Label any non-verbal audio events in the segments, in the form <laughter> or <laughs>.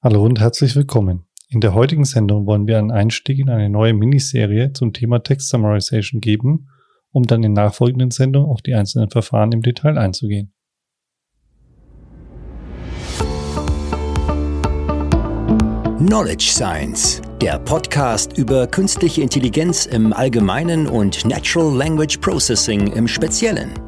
Hallo und herzlich willkommen. In der heutigen Sendung wollen wir einen Einstieg in eine neue Miniserie zum Thema Text Summarization geben, um dann in nachfolgenden Sendungen auf die einzelnen Verfahren im Detail einzugehen. Knowledge Science, der Podcast über künstliche Intelligenz im Allgemeinen und Natural Language Processing im Speziellen.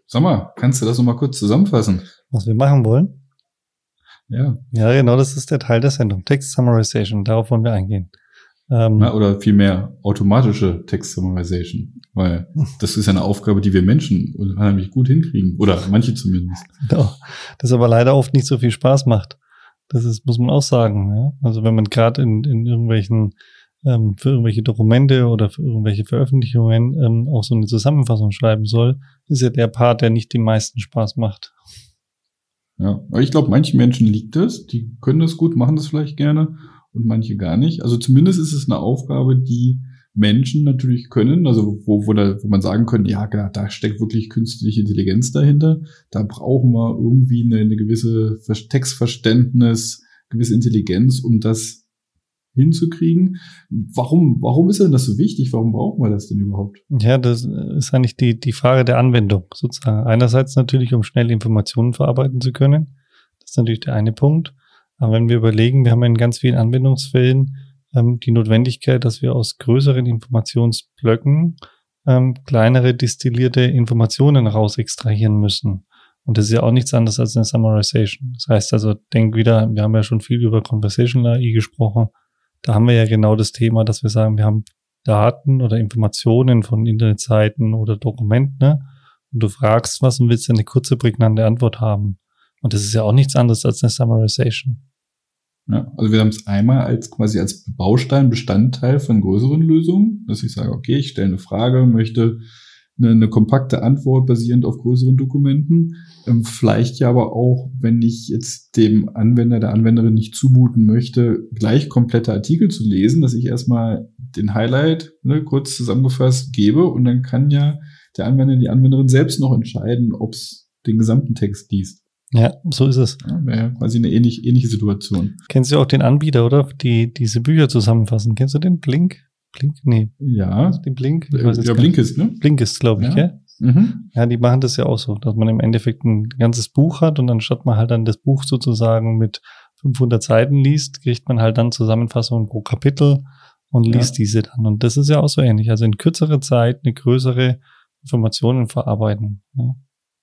Sag mal, kannst du das noch mal kurz zusammenfassen? Was wir machen wollen? Ja. Ja, genau, das ist der Teil der Sendung. Text Summarization, darauf wollen wir eingehen. Ähm, Na, oder vielmehr automatische Text Summarization, weil <laughs> das ist ja eine Aufgabe, die wir Menschen unheimlich gut hinkriegen. Oder manche zumindest. Genau. Das aber leider oft nicht so viel Spaß macht. Das ist, muss man auch sagen. Ja? Also wenn man gerade in, in irgendwelchen ähm, für irgendwelche Dokumente oder für irgendwelche Veröffentlichungen ähm, auch so eine Zusammenfassung schreiben soll, ist ja der Part, der nicht den meisten Spaß macht. Ja, aber ich glaube, manchen Menschen liegt das, die können das gut, machen das vielleicht gerne und manche gar nicht. Also zumindest ist es eine Aufgabe, die Menschen natürlich können, also wo, wo, da, wo man sagen könnte, ja, da steckt wirklich künstliche Intelligenz dahinter. Da brauchen wir irgendwie eine, eine gewisse Textverständnis, gewisse Intelligenz, um das hinzukriegen. Warum, warum ist denn das so wichtig? Warum brauchen wir das denn überhaupt? Ja, das ist eigentlich die, die Frage der Anwendung sozusagen. Einerseits natürlich, um schnell Informationen verarbeiten zu können. Das ist natürlich der eine Punkt. Aber wenn wir überlegen, wir haben in ganz vielen Anwendungsfällen ähm, die Notwendigkeit, dass wir aus größeren Informationsblöcken ähm, kleinere destillierte Informationen raus extrahieren müssen. Und das ist ja auch nichts anderes als eine Summarization. Das heißt also, denk wieder, wir haben ja schon viel über Conversational AI gesprochen da haben wir ja genau das Thema, dass wir sagen, wir haben Daten oder Informationen von Internetseiten oder Dokumenten, ne? Und du fragst was und willst eine kurze, prägnante Antwort haben. Und das ist ja auch nichts anderes als eine Summarization. Ja, also wir haben es einmal als quasi als Baustein, Bestandteil von größeren Lösungen, dass ich sage, okay, ich stelle eine Frage, möchte eine, eine kompakte Antwort basierend auf größeren Dokumenten. Ähm, vielleicht ja aber auch, wenn ich jetzt dem Anwender, der Anwenderin nicht zumuten möchte, gleich komplette Artikel zu lesen, dass ich erstmal den Highlight ne, kurz zusammengefasst gebe und dann kann ja der Anwender, die Anwenderin selbst noch entscheiden, ob es den gesamten Text liest. Ja, so ist es. Ja, Wäre quasi eine ähnlich, ähnliche Situation. Kennst du auch den Anbieter, oder? Die diese Bücher zusammenfassen. Kennst du den Blink? Blink? Nee. Ja. Den Blink? Ja, Blinkist, ne? Blinkist, glaube ich, ja. gell? Mhm. Ja, die machen das ja auch so, dass man im Endeffekt ein ganzes Buch hat und anstatt man halt dann das Buch sozusagen mit 500 Seiten liest, kriegt man halt dann Zusammenfassungen pro Kapitel und liest ja. diese dann. Und das ist ja auch so ähnlich. Also in kürzerer Zeit eine größere Informationen verarbeiten. Ja.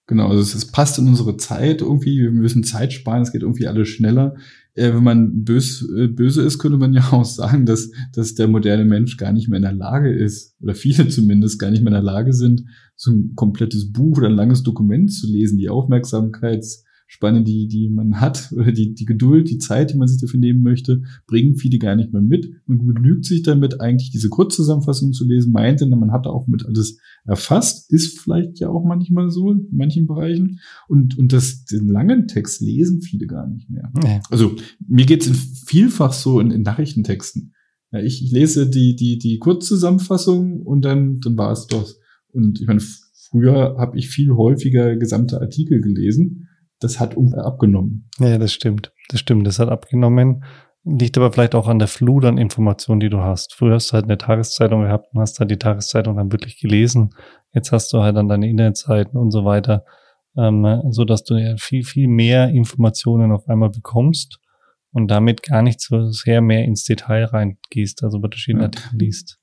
Genau, also es, es, passt in unsere Zeit irgendwie. Wir müssen Zeit sparen, es geht irgendwie alles schneller. Äh, wenn man bös, äh, böse ist, könnte man <laughs> ja auch sagen, dass, dass der moderne Mensch gar nicht mehr in der Lage ist, oder viele <laughs> zumindest gar nicht mehr in der Lage sind, so ein komplettes Buch oder ein langes Dokument zu lesen. Die Aufmerksamkeits Spanne, die, die man hat, <laughs> oder die, die Geduld, die Zeit, die man sich dafür nehmen möchte, bringen viele gar nicht mehr mit. Man begnügt sich damit, eigentlich diese Kurzzusammenfassung zu lesen, meinte, man hat auch mit alles erfasst, ist vielleicht ja auch manchmal so in manchen Bereichen. Und, und das, den langen Text lesen viele gar nicht mehr. Nee. Also mir geht's vielfach so in, in Nachrichtentexten. Ja, ich, ich lese die, die, die Kurzzusammenfassung und dann, dann war es das. Und ich meine, früher habe ich viel häufiger gesamte Artikel gelesen das hat abgenommen. Ja, das stimmt. Das stimmt, das hat abgenommen. Liegt aber vielleicht auch an der Flut an Informationen, die du hast. Früher hast du halt eine Tageszeitung gehabt und hast halt die Tageszeitung dann wirklich gelesen. Jetzt hast du halt dann deine Internetseiten und so weiter, ähm, so dass du ja viel, viel mehr Informationen auf einmal bekommst und damit gar nicht so sehr mehr ins Detail reingehst, also bei verschiedenen ja. Artikel liest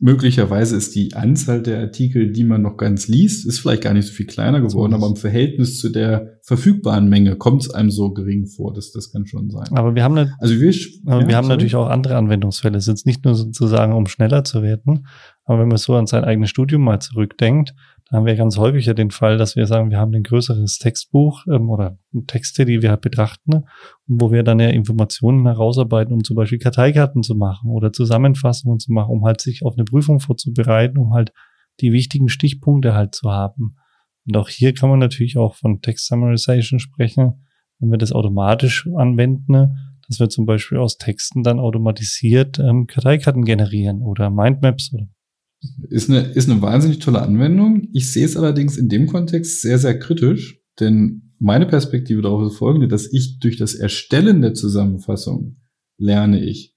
möglicherweise ist die Anzahl der Artikel, die man noch ganz liest, ist vielleicht gar nicht so viel kleiner geworden, aber im Verhältnis zu der verfügbaren Menge kommt es einem so gering vor, dass das kann schon sein. Aber wir haben, ne, also wir, aber ja, wir haben natürlich auch andere Anwendungsfälle. Es ist nicht nur sozusagen, um schneller zu werden, aber wenn man so an sein eigenes Studium mal zurückdenkt, dann haben wir ganz häufig ja den Fall, dass wir sagen, wir haben ein größeres Textbuch ähm, oder Texte, die wir halt betrachten, ne, wo wir dann ja Informationen herausarbeiten, um zum Beispiel Karteikarten zu machen oder Zusammenfassungen zu machen, um halt sich auf eine Prüfung vorzubereiten, um halt die wichtigen Stichpunkte halt zu haben. Und auch hier kann man natürlich auch von Text Summarization sprechen, wenn wir das automatisch anwenden, ne, dass wir zum Beispiel aus Texten dann automatisiert ähm, Karteikarten generieren oder Mindmaps oder ist eine, ist eine wahnsinnig tolle Anwendung. Ich sehe es allerdings in dem Kontext sehr, sehr kritisch, denn meine Perspektive darauf ist folgende, dass ich durch das Erstellen der Zusammenfassung lerne ich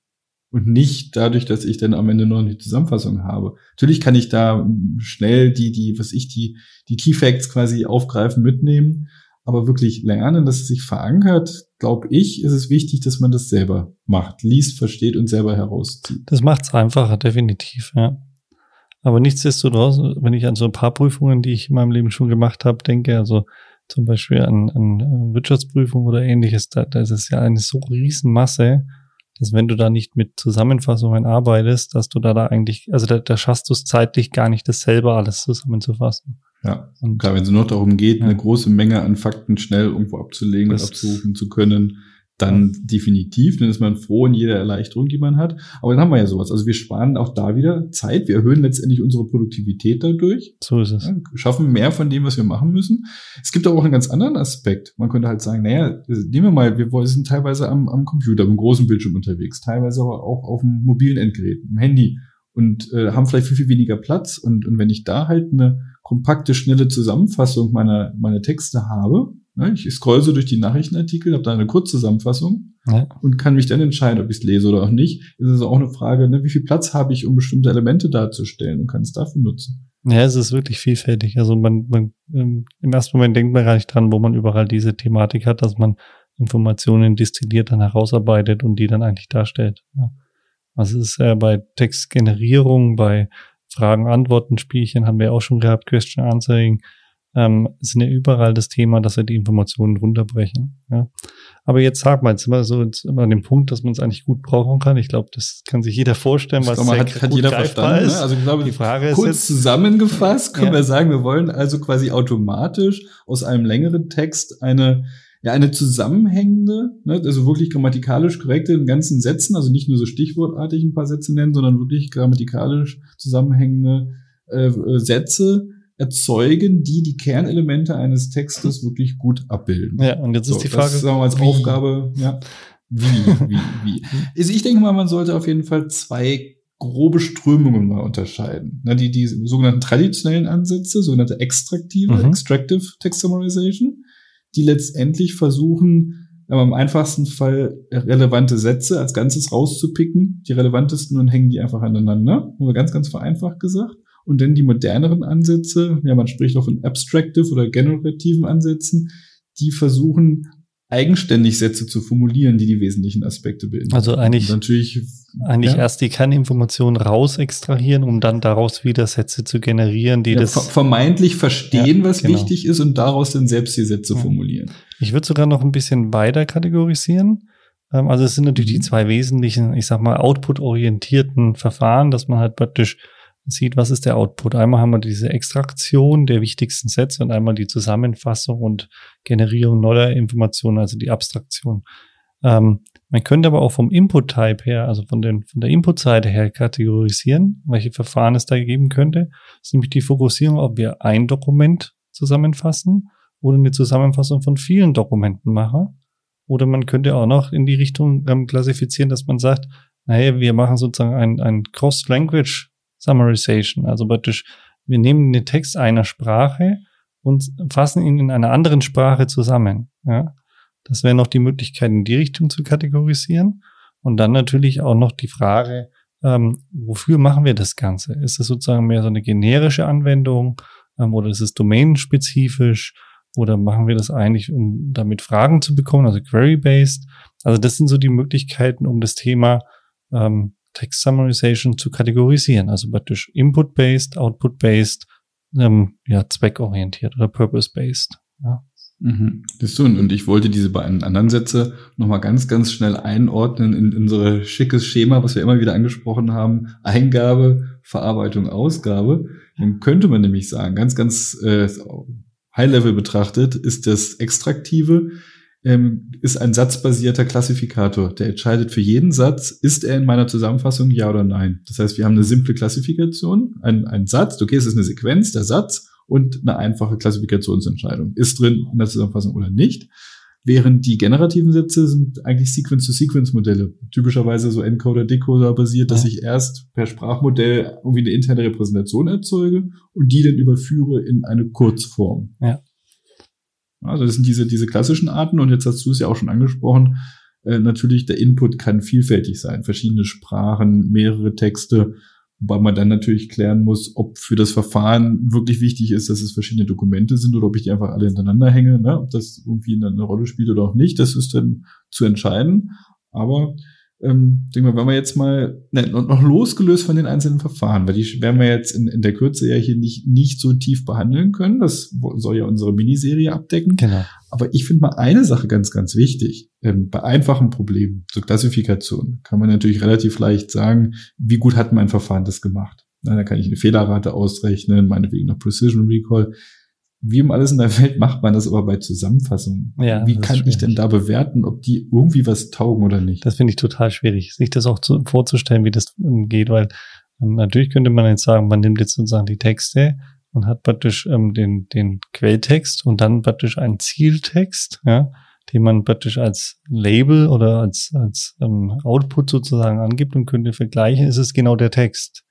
und nicht dadurch, dass ich dann am Ende noch eine Zusammenfassung habe. Natürlich kann ich da schnell die, die, was ich, die, die Key Facts quasi aufgreifen, mitnehmen, aber wirklich lernen, dass es sich verankert, glaube ich, ist es wichtig, dass man das selber macht, liest, versteht und selber herauszieht. Das macht es einfacher, definitiv, ja. Aber nichtsdestotrotz, wenn ich an so ein paar Prüfungen, die ich in meinem Leben schon gemacht habe, denke, also zum Beispiel an, an äh, Wirtschaftsprüfung oder ähnliches, da, da ist es ja eine so riesen Masse, dass wenn du da nicht mit Zusammenfassungen arbeitest, dass du da da eigentlich, also da, da schaffst du es zeitlich gar nicht, das selber alles zusammenzufassen. Ja, und klar, wenn es nur darum geht, ja. eine große Menge an Fakten schnell irgendwo abzulegen und abzurufen zu können, dann definitiv, dann ist man froh in jeder Erleichterung, die man hat. Aber dann haben wir ja sowas. Also wir sparen auch da wieder Zeit. Wir erhöhen letztendlich unsere Produktivität dadurch. So ist es. Ja, schaffen mehr von dem, was wir machen müssen. Es gibt aber auch einen ganz anderen Aspekt. Man könnte halt sagen, naja, nehmen wir mal, wir sind teilweise am, am Computer, am großen Bildschirm unterwegs, teilweise aber auch auf dem mobilen Endgerät, im Handy und äh, haben vielleicht viel, viel weniger Platz. Und, und wenn ich da halt eine kompakte, schnelle Zusammenfassung meiner, meiner Texte habe, ich scroll so durch die Nachrichtenartikel, habe da eine Kurzzusammenfassung ja. und kann mich dann entscheiden, ob ich es lese oder auch nicht. Es ist also auch eine Frage, ne, wie viel Platz habe ich, um bestimmte Elemente darzustellen und kann es dafür nutzen. Ja, es ist wirklich vielfältig. Also man, man ähm, im ersten Moment denkt man gar nicht dran, wo man überall diese Thematik hat, dass man Informationen destilliert dann herausarbeitet und die dann eigentlich darstellt. Ja. Also es ist äh, bei Textgenerierung, bei Fragen-Antworten-Spielchen haben wir auch schon gehabt, Question Answering, ähm, sind ja überall das Thema, dass wir die Informationen runterbrechen. Ja. Aber jetzt sag mal, jetzt sind wir so jetzt immer an dem Punkt, dass man es eigentlich gut brauchen kann. Ich glaube, das kann sich jeder vorstellen, was glaube, hat, hat jeder verstanden. Ne? Also ich glaube, die Frage ist kurz jetzt, zusammengefasst können ja. wir sagen, wir wollen also quasi automatisch aus einem längeren Text eine ja, eine zusammenhängende, ne, also wirklich grammatikalisch korrekte in ganzen Sätzen, also nicht nur so stichwortartig ein paar Sätze nennen, sondern wirklich grammatikalisch zusammenhängende äh, äh Sätze erzeugen, die die Kernelemente eines Textes wirklich gut abbilden. Ja, und jetzt ist die Frage, das, sagen wir als wie? Aufgabe, ja, wie, wie, wie. Also ich denke mal, man sollte auf jeden Fall zwei grobe Strömungen mal unterscheiden. Na, die, die sogenannten traditionellen Ansätze, sogenannte extraktive, mhm. extractive Text Summarization, die letztendlich versuchen, aber im einfachsten Fall relevante Sätze als Ganzes rauszupicken, die relevantesten und hängen die einfach aneinander. Nur ganz, ganz vereinfacht gesagt. Und dann die moderneren Ansätze, ja, man spricht auch von abstractive oder generativen Ansätzen, die versuchen eigenständig Sätze zu formulieren, die die wesentlichen Aspekte beinhalten. Also eigentlich, natürlich, eigentlich ja. erst die Kerninformationen raus extrahieren, um dann daraus wieder Sätze zu generieren, die ja, das vermeintlich verstehen, ja, was genau. wichtig ist und daraus dann selbst die Sätze formulieren. Ich würde sogar noch ein bisschen weiter kategorisieren. Ähm, also es sind natürlich die mhm. zwei wesentlichen, ich sag mal, output-orientierten Verfahren, dass man halt praktisch sieht, was ist der Output. Einmal haben wir diese Extraktion der wichtigsten Sätze und einmal die Zusammenfassung und Generierung neuer Informationen, also die Abstraktion. Ähm, man könnte aber auch vom Input-Type her, also von, den, von der Input-Seite her kategorisieren, welche Verfahren es da geben könnte. Das ist nämlich die Fokussierung, ob wir ein Dokument zusammenfassen oder eine Zusammenfassung von vielen Dokumenten machen. Oder man könnte auch noch in die Richtung ähm, klassifizieren, dass man sagt, naja, wir machen sozusagen ein, ein Cross-Language Summarization. Also praktisch, wir nehmen den Text einer Sprache und fassen ihn in einer anderen Sprache zusammen. Ja? Das wäre noch die Möglichkeit, in die Richtung zu kategorisieren. Und dann natürlich auch noch die Frage, ähm, wofür machen wir das Ganze? Ist es sozusagen mehr so eine generische Anwendung ähm, oder ist es domainspezifisch? Oder machen wir das eigentlich, um damit Fragen zu bekommen, also query-based? Also das sind so die Möglichkeiten, um das Thema ähm, Text Summarization zu kategorisieren, also praktisch Input-based, Output-based, ähm, ja, zweckorientiert oder Purpose-based. Ja. Mhm. Und ich wollte diese beiden anderen Sätze nochmal ganz, ganz schnell einordnen in unsere schickes Schema, was wir immer wieder angesprochen haben. Eingabe, Verarbeitung, Ausgabe. Dann könnte man nämlich sagen, ganz, ganz äh, High-Level betrachtet, ist das Extraktive ähm, ist ein satzbasierter Klassifikator. Der entscheidet für jeden Satz, ist er in meiner Zusammenfassung ja oder nein. Das heißt, wir haben eine simple Klassifikation, ein, ein Satz, okay, es ist eine Sequenz, der Satz und eine einfache Klassifikationsentscheidung. Ist drin in der Zusammenfassung oder nicht. Während die generativen Sätze sind eigentlich Sequence-to-Sequence-Modelle. Typischerweise so Encoder-Decoder basiert, dass ich erst per Sprachmodell irgendwie eine interne Repräsentation erzeuge und die dann überführe in eine Kurzform. Ja. Also das sind diese, diese klassischen Arten und jetzt hast du es ja auch schon angesprochen. Äh, natürlich, der Input kann vielfältig sein. Verschiedene Sprachen, mehrere Texte, wobei man dann natürlich klären muss, ob für das Verfahren wirklich wichtig ist, dass es verschiedene Dokumente sind oder ob ich die einfach alle hintereinander hänge, ne? ob das irgendwie eine, Rolle spielt oder auch nicht. Das ist dann zu entscheiden. Aber ähm, denke mal, wenn wir jetzt mal ne, noch losgelöst von den einzelnen Verfahren, weil die werden wir jetzt in, in der Kürze ja hier nicht, nicht so tief behandeln können. Das soll ja unsere Miniserie abdecken. Genau. Aber ich finde mal eine Sache ganz, ganz wichtig. Ähm, bei einfachen Problemen zur Klassifikation kann man natürlich relativ leicht sagen, wie gut hat mein Verfahren das gemacht. Na, da kann ich eine Fehlerrate ausrechnen, meinetwegen noch Precision Recall wie um alles in der Welt macht man das aber bei Zusammenfassungen? Ja, wie kann ich denn da bewerten, ob die irgendwie was taugen oder nicht? Das finde ich total schwierig, sich das auch zu, vorzustellen, wie das geht, weil ähm, natürlich könnte man jetzt sagen, man nimmt jetzt sozusagen die Texte und hat praktisch ähm, den, den Quelltext und dann praktisch einen Zieltext, ja, den man praktisch als Label oder als, als ähm, Output sozusagen angibt und könnte vergleichen, ist es genau der Text.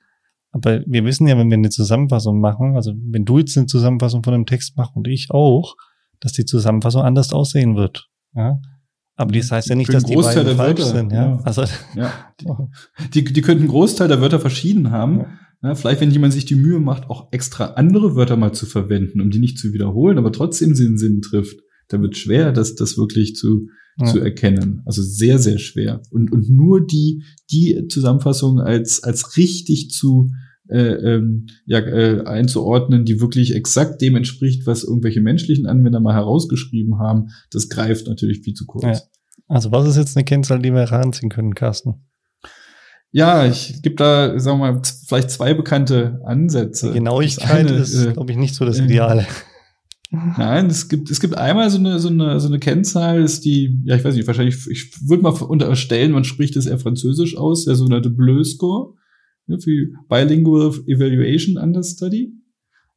Aber wir wissen ja, wenn wir eine Zusammenfassung machen, also wenn du jetzt eine Zusammenfassung von einem Text machst und ich auch, dass die Zusammenfassung anders aussehen wird. Ja? Aber das heißt ja nicht, dass die Großteil beiden falsch Wörter, sind. Ja? ja. Also, ja. Die, die, die könnten einen Großteil der Wörter verschieden haben. Ja. Ja, vielleicht, wenn jemand sich die Mühe macht, auch extra andere Wörter mal zu verwenden, um die nicht zu wiederholen, aber trotzdem den Sinn trifft, dann wird schwer, das, das wirklich zu, ja. zu erkennen. Also sehr, sehr schwer. Und, und nur die, die Zusammenfassung als, als richtig zu, äh, ähm, ja, äh, einzuordnen, die wirklich exakt dem entspricht, was irgendwelche menschlichen Anwender mal herausgeschrieben haben, das greift natürlich viel zu kurz. Ja. Also was ist jetzt eine Kennzahl, die wir heranziehen können, Carsten? Ja, ich gebe da, sagen wir mal, vielleicht zwei bekannte Ansätze. Die Genauigkeit eine, ist, äh, glaube ich, nicht so das Ideale. <laughs> Nein, es gibt, es gibt einmal so eine, so eine, so eine Kennzahl, ist die, ja, ich weiß nicht, wahrscheinlich, ich würde mal unterstellen, man spricht das eher französisch aus, der sogenannte Bleu-Score für Bilingual Evaluation Understudy.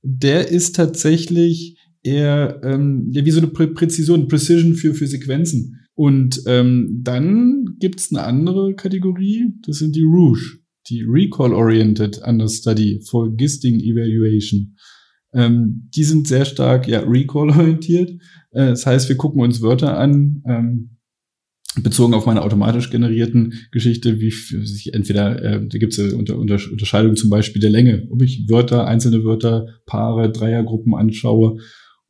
Der ist tatsächlich eher ähm, ja, wie so eine Prä Präzision, Precision für, für Sequenzen. Und ähm, dann gibt's eine andere Kategorie, das sind die Rouge, die Recall-Oriented Understudy for Gisting Evaluation. Ähm, die sind sehr stark ja, Recall-orientiert. Äh, das heißt, wir gucken uns Wörter an, ähm, bezogen auf meine automatisch generierten Geschichte, wie sich entweder, äh, da gibt es Unter Unter Unterscheidung zum Beispiel der Länge, ob ich Wörter, einzelne Wörter, Paare, Dreiergruppen anschaue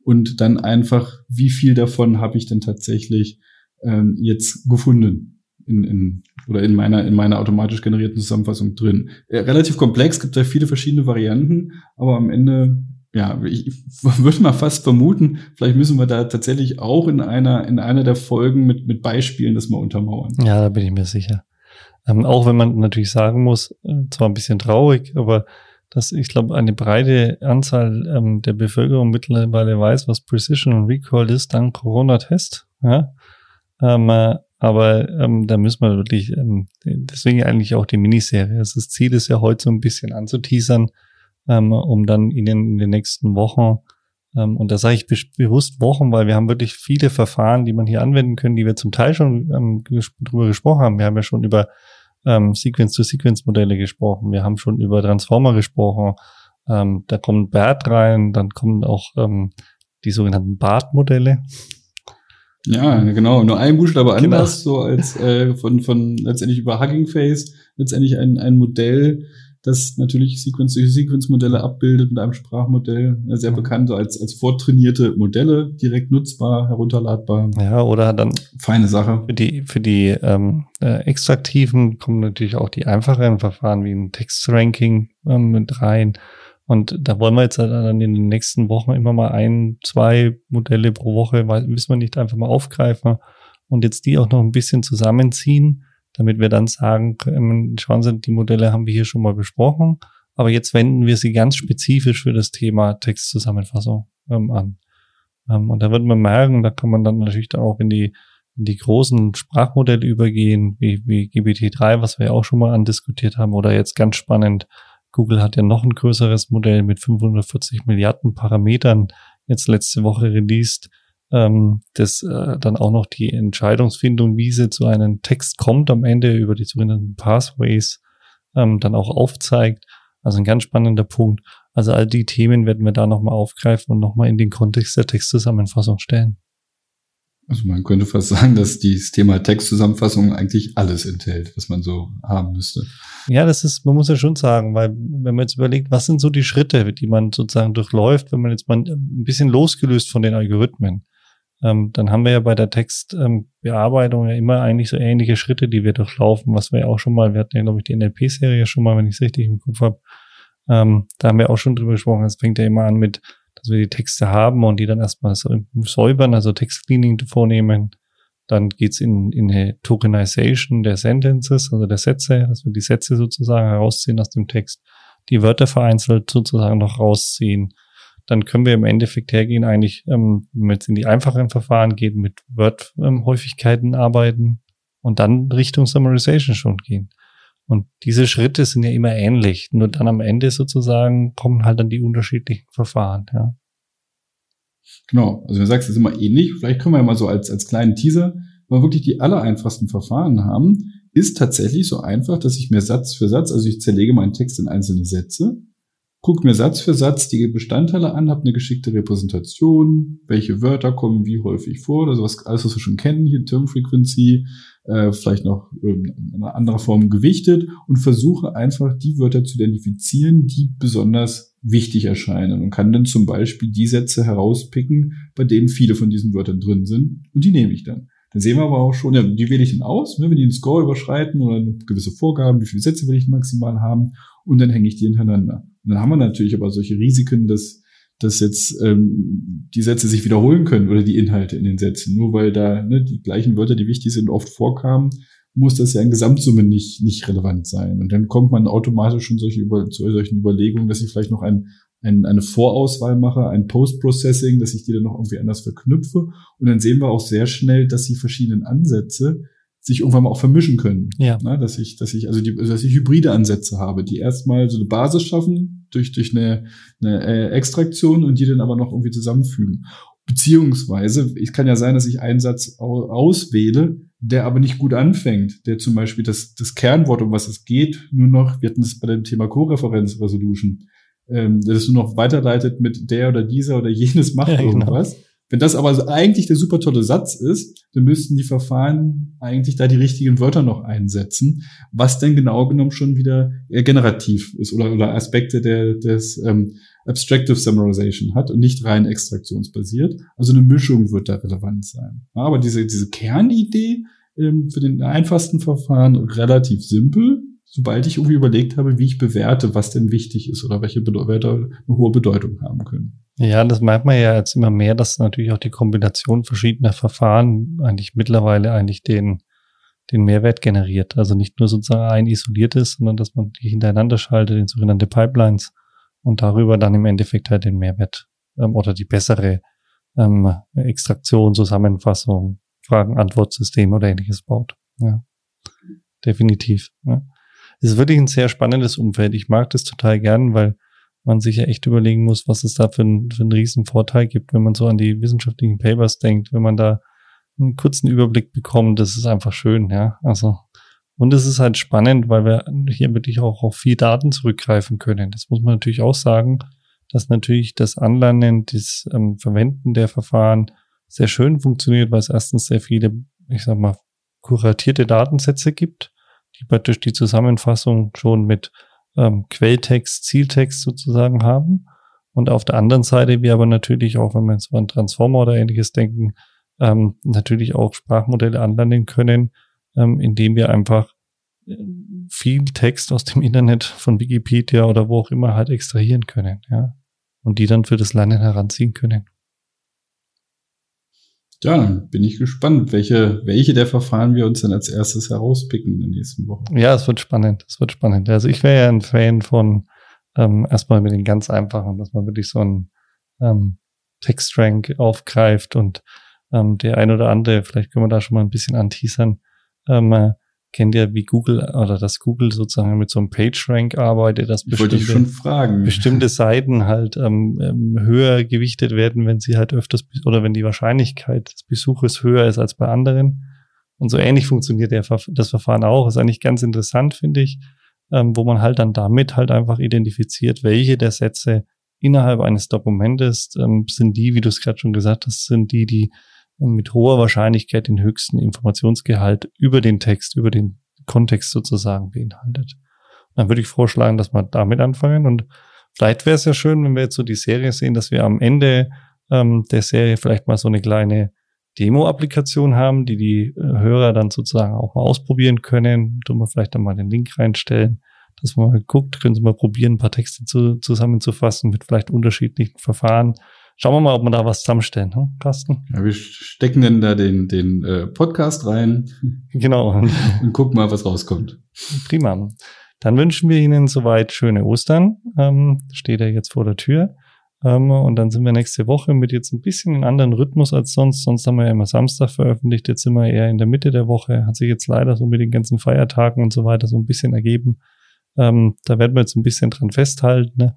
und dann einfach, wie viel davon habe ich denn tatsächlich ähm, jetzt gefunden in, in oder in meiner in meiner automatisch generierten Zusammenfassung drin. Äh, relativ komplex, gibt da viele verschiedene Varianten, aber am Ende ja, ich <laughs> würde mal fast vermuten, vielleicht müssen wir da tatsächlich auch in einer, in einer der Folgen mit, mit Beispielen das mal untermauern. Ja, da bin ich mir sicher. Ähm, auch wenn man natürlich sagen muss, äh, zwar ein bisschen traurig, aber dass ich glaube, eine breite Anzahl ähm, der Bevölkerung mittlerweile weiß, was Precision und Recall ist, dank Corona-Test. Ja? Ähm, äh, aber ähm, da müssen wir wirklich, ähm, deswegen eigentlich auch die Miniserie. Also das Ziel ist ja heute so ein bisschen anzuteasern, ähm, um dann Ihnen in den nächsten Wochen, ähm, und da sage ich be bewusst Wochen, weil wir haben wirklich viele Verfahren, die man hier anwenden können, die wir zum Teil schon ähm, ges drüber gesprochen haben. Wir haben ja schon über ähm, Sequence-to-Sequence-Modelle gesprochen, wir haben schon über Transformer gesprochen, ähm, da kommt BERT rein, dann kommen auch ähm, die sogenannten BART-Modelle. Ja, genau. Nur ein Buchstabe genau. anders, so als äh, von, von letztendlich über Hugging Face, letztendlich ein, ein Modell, das natürlich Sequence-to-Sequence-Modelle abbildet mit einem Sprachmodell, sehr mhm. bekannt als, als vortrainierte Modelle, direkt nutzbar, herunterladbar. Ja, oder dann feine Sache. Für die, für die ähm, äh, Extraktiven kommen natürlich auch die einfacheren Verfahren wie ein Textranking ähm, mit rein. Und da wollen wir jetzt dann in den nächsten Wochen immer mal ein, zwei Modelle pro Woche, weil müssen wir nicht einfach mal aufgreifen und jetzt die auch noch ein bisschen zusammenziehen, damit wir dann sagen, schauen Sie, die Modelle haben wir hier schon mal besprochen, aber jetzt wenden wir sie ganz spezifisch für das Thema Textzusammenfassung ähm, an. Ähm, und da wird man merken, da kann man dann natürlich dann auch in die, in die großen Sprachmodelle übergehen, wie, wie GPT-3, was wir ja auch schon mal andiskutiert haben, oder jetzt ganz spannend, Google hat ja noch ein größeres Modell mit 540 Milliarden Parametern jetzt letzte Woche released, ähm, das äh, dann auch noch die Entscheidungsfindung, wie sie zu einem Text kommt am Ende über die sogenannten Pathways, ähm, dann auch aufzeigt. Also ein ganz spannender Punkt. Also all die Themen werden wir da nochmal aufgreifen und nochmal in den Kontext der Textzusammenfassung stellen. Also man könnte fast sagen, dass dieses Thema Textzusammenfassung eigentlich alles enthält, was man so haben müsste. Ja, das ist, man muss ja schon sagen, weil wenn man jetzt überlegt, was sind so die Schritte, die man sozusagen durchläuft, wenn man jetzt mal ein bisschen losgelöst von den Algorithmen, ähm, dann haben wir ja bei der Textbearbeitung ähm, ja immer eigentlich so ähnliche Schritte, die wir durchlaufen, was wir ja auch schon mal, wir hatten ja, glaube ich, die NLP-Serie schon mal, wenn ich es richtig im Kopf habe, ähm, da haben wir auch schon drüber gesprochen. Es fängt ja immer an mit, dass wir die Texte haben und die dann erstmal säubern, also Textcleaning vornehmen. Dann geht's in, in eine Tokenization der Sentences, also der Sätze, dass wir die Sätze sozusagen herausziehen aus dem Text, die Wörter vereinzelt sozusagen noch rausziehen dann können wir im Endeffekt hergehen, eigentlich, ähm, wenn wir jetzt in die einfacheren Verfahren gehen, mit Word-Häufigkeiten arbeiten und dann Richtung Summarization schon gehen. Und diese Schritte sind ja immer ähnlich. Nur dann am Ende sozusagen kommen halt dann die unterschiedlichen Verfahren, ja. Genau. Also du sagst, es ist immer ähnlich. Vielleicht können wir ja mal so als, als kleinen Teaser, wenn wir wirklich die allereinfachsten Verfahren haben, ist tatsächlich so einfach, dass ich mir Satz für Satz, also ich zerlege meinen Text in einzelne Sätze gucke mir Satz für Satz die Bestandteile an, habe eine geschickte Repräsentation, welche Wörter kommen wie häufig vor, also was, alles, was wir schon kennen, hier Term Frequency, äh, vielleicht noch in einer anderen Form gewichtet und versuche einfach die Wörter zu identifizieren, die besonders wichtig erscheinen und kann dann zum Beispiel die Sätze herauspicken, bei denen viele von diesen Wörtern drin sind und die nehme ich dann. Dann sehen wir aber auch schon, ja, die wähle ich dann aus, ne, wenn die den Score überschreiten oder gewisse Vorgaben, wie viele Sätze will ich maximal haben und dann hänge ich die hintereinander. Und dann haben wir natürlich aber solche Risiken, dass, dass jetzt ähm, die Sätze sich wiederholen können oder die Inhalte in den Sätzen. Nur weil da ne, die gleichen Wörter, die wichtig sind, oft vorkamen, muss das ja in Gesamtsumme nicht, nicht relevant sein. Und dann kommt man automatisch schon solche über, zu solchen Überlegungen, dass ich vielleicht noch ein, ein, eine Vorauswahl mache, ein Post-Processing, dass ich die dann noch irgendwie anders verknüpfe. Und dann sehen wir auch sehr schnell, dass die verschiedenen Ansätze sich irgendwann mal auch vermischen können. Ja. Na, dass ich, dass ich, also die, dass ich hybride Ansätze habe, die erstmal so eine Basis schaffen durch, durch eine, eine äh, Extraktion und die dann aber noch irgendwie zusammenfügen. Beziehungsweise, es kann ja sein, dass ich einen Satz auswähle, der aber nicht gut anfängt, der zum Beispiel das, das Kernwort, um was es geht, nur noch, wir hatten es bei dem Thema Co-Referenz Resolution, ähm, das nur noch weiterleitet mit der oder dieser oder jenes macht ja, genau. irgendwas. Genau. Wenn das aber eigentlich der super tolle Satz ist, dann müssten die Verfahren eigentlich da die richtigen Wörter noch einsetzen, was denn genau genommen schon wieder generativ ist oder, oder Aspekte der, des ähm, Abstractive Summarization hat und nicht rein extraktionsbasiert. Also eine Mischung wird da relevant sein. Aber diese, diese Kernidee ähm, für den einfachsten Verfahren relativ simpel, sobald ich irgendwie überlegt habe, wie ich bewerte, was denn wichtig ist oder welche Wörter eine hohe Bedeutung haben können. Ja, das merkt man ja jetzt immer mehr, dass natürlich auch die Kombination verschiedener Verfahren eigentlich mittlerweile eigentlich den, den Mehrwert generiert. Also nicht nur sozusagen ein isoliertes, sondern dass man die hintereinander schaltet in sogenannte Pipelines und darüber dann im Endeffekt halt den Mehrwert ähm, oder die bessere ähm, Extraktion, Zusammenfassung, Fragen-Antwort-System oder ähnliches baut. Ja, definitiv. Ja. Es ist wirklich ein sehr spannendes Umfeld. Ich mag das total gern, weil man sich ja echt überlegen muss, was es da für, ein, für einen riesen Vorteil gibt, wenn man so an die wissenschaftlichen Papers denkt, wenn man da einen kurzen Überblick bekommt, das ist einfach schön, ja. Also, und es ist halt spannend, weil wir hier wirklich auch auf viel Daten zurückgreifen können. Das muss man natürlich auch sagen, dass natürlich das Anlernen, das ähm, Verwenden der Verfahren sehr schön funktioniert, weil es erstens sehr viele, ich sag mal, kuratierte Datensätze gibt, die praktisch die Zusammenfassung schon mit ähm, Quelltext, Zieltext sozusagen haben. Und auf der anderen Seite wir aber natürlich auch, wenn wir jetzt an Transformer oder ähnliches denken, ähm, natürlich auch Sprachmodelle anlernen können, ähm, indem wir einfach viel Text aus dem <laughs> Internet von Wikipedia oder wo auch immer halt extrahieren können, ja. Und die dann für das Lernen heranziehen können. Ja, dann bin ich gespannt, welche, welche der Verfahren wir uns dann als erstes herauspicken in den nächsten Wochen. Ja, es wird spannend, es wird spannend. Also ich wäre ja ein Fan von ähm, erstmal mit den ganz einfachen, dass man wirklich so einen ähm, Textrank aufgreift und ähm, der ein oder andere, vielleicht können wir da schon mal ein bisschen anteasern, ähm, äh, kennt ja wie Google oder dass Google sozusagen mit so einem PageRank arbeitet, dass bestimmte, bestimmte <laughs> Seiten halt ähm, ähm, höher gewichtet werden, wenn sie halt öfters oder wenn die Wahrscheinlichkeit des Besuches höher ist als bei anderen. Und so ähnlich funktioniert der, das Verfahren auch. Ist eigentlich ganz interessant, finde ich, ähm, wo man halt dann damit halt einfach identifiziert, welche der Sätze innerhalb eines Dokumentes ähm, sind die, wie du es gerade schon gesagt hast, sind die, die mit hoher Wahrscheinlichkeit den höchsten Informationsgehalt über den Text, über den Kontext sozusagen beinhaltet. Dann würde ich vorschlagen, dass wir damit anfangen und vielleicht wäre es ja schön, wenn wir jetzt so die Serie sehen, dass wir am Ende ähm, der Serie vielleicht mal so eine kleine Demo-Applikation haben, die die äh, Hörer dann sozusagen auch mal ausprobieren können. Tun wir vielleicht dann mal den Link reinstellen, dass man mal guckt, können Sie mal probieren, ein paar Texte zu, zusammenzufassen mit vielleicht unterschiedlichen Verfahren Schauen wir mal, ob wir da was zusammenstellen, hm, Carsten? Ja, wir stecken dann da den, den äh, Podcast rein. Genau. <laughs> Und gucken mal, was rauskommt. Prima. Dann wünschen wir Ihnen soweit schöne Ostern. Ähm, steht er jetzt vor der Tür. Ähm, und dann sind wir nächste Woche mit jetzt ein bisschen in anderen Rhythmus als sonst. Sonst haben wir ja immer Samstag veröffentlicht. Jetzt sind wir eher in der Mitte der Woche. Hat sich jetzt leider so mit den ganzen Feiertagen und so weiter so ein bisschen ergeben. Ähm, da werden wir jetzt ein bisschen dran festhalten. Ne?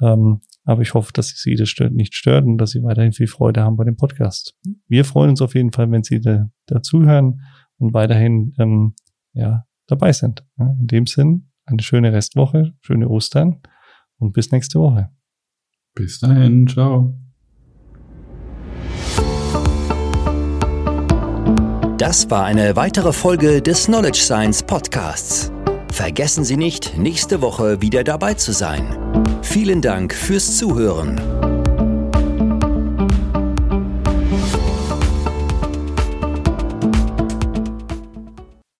Ähm, aber ich hoffe, dass Sie das nicht stört und dass Sie weiterhin viel Freude haben bei dem Podcast. Wir freuen uns auf jeden Fall, wenn Sie da, dazuhören und weiterhin ähm, ja, dabei sind. Ja, in dem Sinn, eine schöne Restwoche, schöne Ostern und bis nächste Woche. Bis dahin, ciao. Das war eine weitere Folge des Knowledge Science Podcasts. Vergessen Sie nicht, nächste Woche wieder dabei zu sein. Vielen Dank fürs Zuhören.